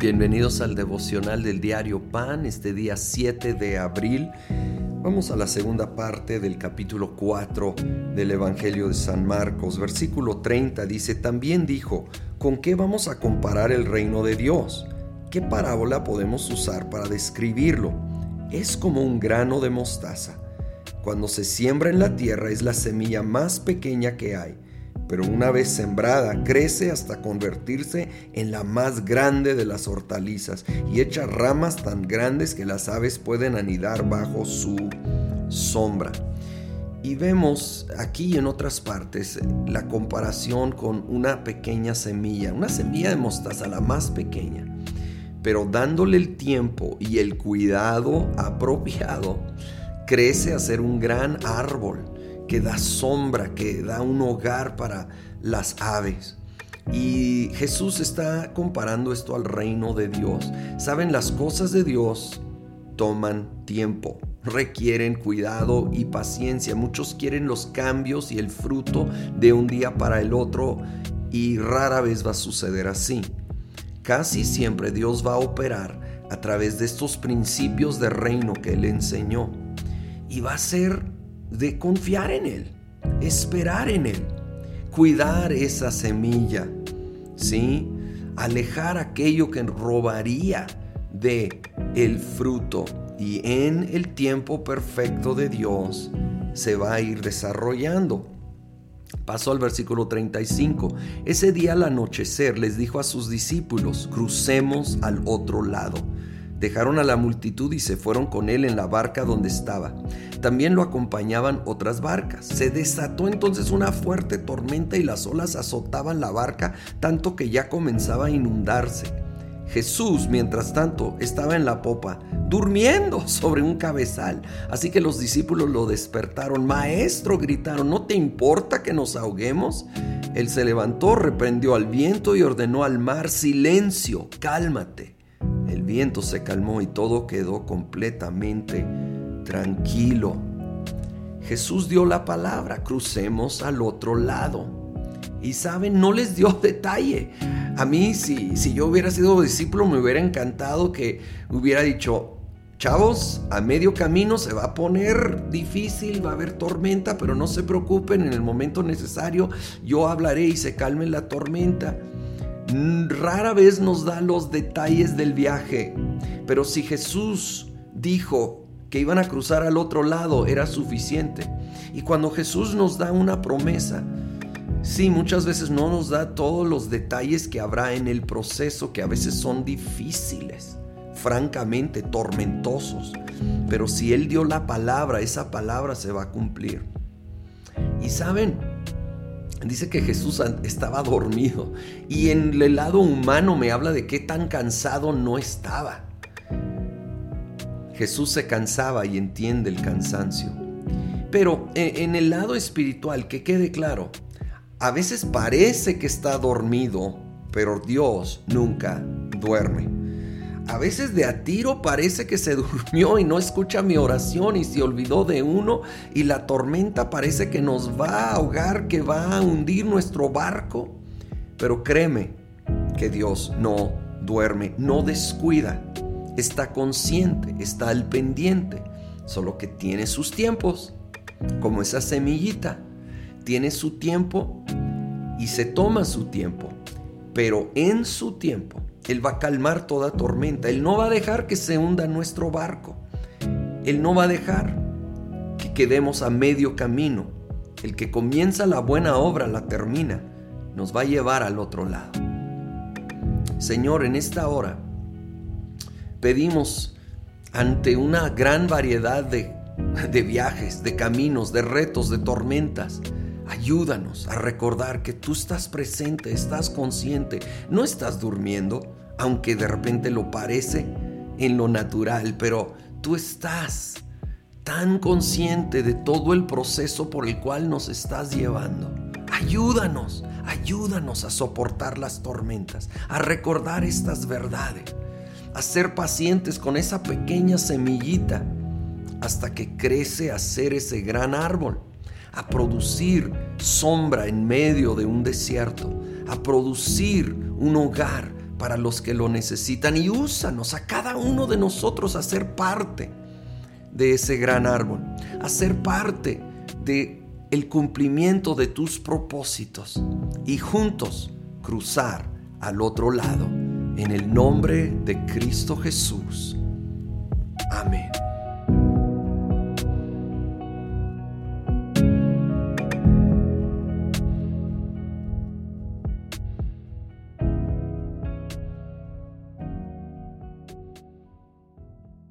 Bienvenidos al devocional del diario Pan, este día 7 de abril. Vamos a la segunda parte del capítulo 4 del Evangelio de San Marcos. Versículo 30 dice, también dijo, ¿con qué vamos a comparar el reino de Dios? ¿Qué parábola podemos usar para describirlo? Es como un grano de mostaza. Cuando se siembra en la tierra es la semilla más pequeña que hay pero una vez sembrada crece hasta convertirse en la más grande de las hortalizas y echa ramas tan grandes que las aves pueden anidar bajo su sombra. Y vemos aquí y en otras partes la comparación con una pequeña semilla, una semilla de mostaza, la más pequeña, pero dándole el tiempo y el cuidado apropiado, crece a ser un gran árbol que da sombra, que da un hogar para las aves. Y Jesús está comparando esto al reino de Dios. Saben, las cosas de Dios toman tiempo, requieren cuidado y paciencia. Muchos quieren los cambios y el fruto de un día para el otro y rara vez va a suceder así. Casi siempre Dios va a operar a través de estos principios de reino que Él enseñó. Y va a ser de confiar en Él, esperar en Él, cuidar esa semilla, ¿sí? Alejar aquello que robaría de el fruto y en el tiempo perfecto de Dios se va a ir desarrollando. Pasó al versículo 35. Ese día al anochecer les dijo a sus discípulos, crucemos al otro lado. Dejaron a la multitud y se fueron con él en la barca donde estaba. También lo acompañaban otras barcas. Se desató entonces una fuerte tormenta y las olas azotaban la barca tanto que ya comenzaba a inundarse. Jesús, mientras tanto, estaba en la popa, durmiendo sobre un cabezal. Así que los discípulos lo despertaron. Maestro, gritaron, ¿no te importa que nos ahoguemos? Él se levantó, reprendió al viento y ordenó al mar, silencio, cálmate viento se calmó y todo quedó completamente tranquilo. Jesús dio la palabra, crucemos al otro lado. Y saben, no les dio detalle. A mí, si, si yo hubiera sido discípulo, me hubiera encantado que hubiera dicho, chavos, a medio camino se va a poner difícil, va a haber tormenta, pero no se preocupen, en el momento necesario yo hablaré y se calme la tormenta rara vez nos da los detalles del viaje, pero si Jesús dijo que iban a cruzar al otro lado, era suficiente. Y cuando Jesús nos da una promesa, sí, muchas veces no nos da todos los detalles que habrá en el proceso, que a veces son difíciles, francamente tormentosos. Pero si Él dio la palabra, esa palabra se va a cumplir. Y saben, Dice que Jesús estaba dormido y en el lado humano me habla de qué tan cansado no estaba. Jesús se cansaba y entiende el cansancio. Pero e, en el lado espiritual, que quede claro, a veces parece que está dormido, pero Dios nunca duerme. A veces de a tiro parece que se durmió y no escucha mi oración y se olvidó de uno y la tormenta parece que nos va a ahogar, que va a hundir nuestro barco. Pero créeme que Dios no duerme, no descuida, está consciente, está al pendiente, solo que tiene sus tiempos, como esa semillita, tiene su tiempo y se toma su tiempo, pero en su tiempo él va a calmar toda tormenta. Él no va a dejar que se hunda nuestro barco. Él no va a dejar que quedemos a medio camino. El que comienza la buena obra la termina. Nos va a llevar al otro lado. Señor, en esta hora pedimos ante una gran variedad de, de viajes, de caminos, de retos, de tormentas, Ayúdanos a recordar que tú estás presente, estás consciente, no estás durmiendo, aunque de repente lo parece en lo natural, pero tú estás tan consciente de todo el proceso por el cual nos estás llevando. Ayúdanos, ayúdanos a soportar las tormentas, a recordar estas verdades, a ser pacientes con esa pequeña semillita hasta que crece a ser ese gran árbol a producir sombra en medio de un desierto, a producir un hogar para los que lo necesitan y úsanos a cada uno de nosotros a ser parte de ese gran árbol, a ser parte de el cumplimiento de tus propósitos y juntos cruzar al otro lado en el nombre de Cristo Jesús. Amén.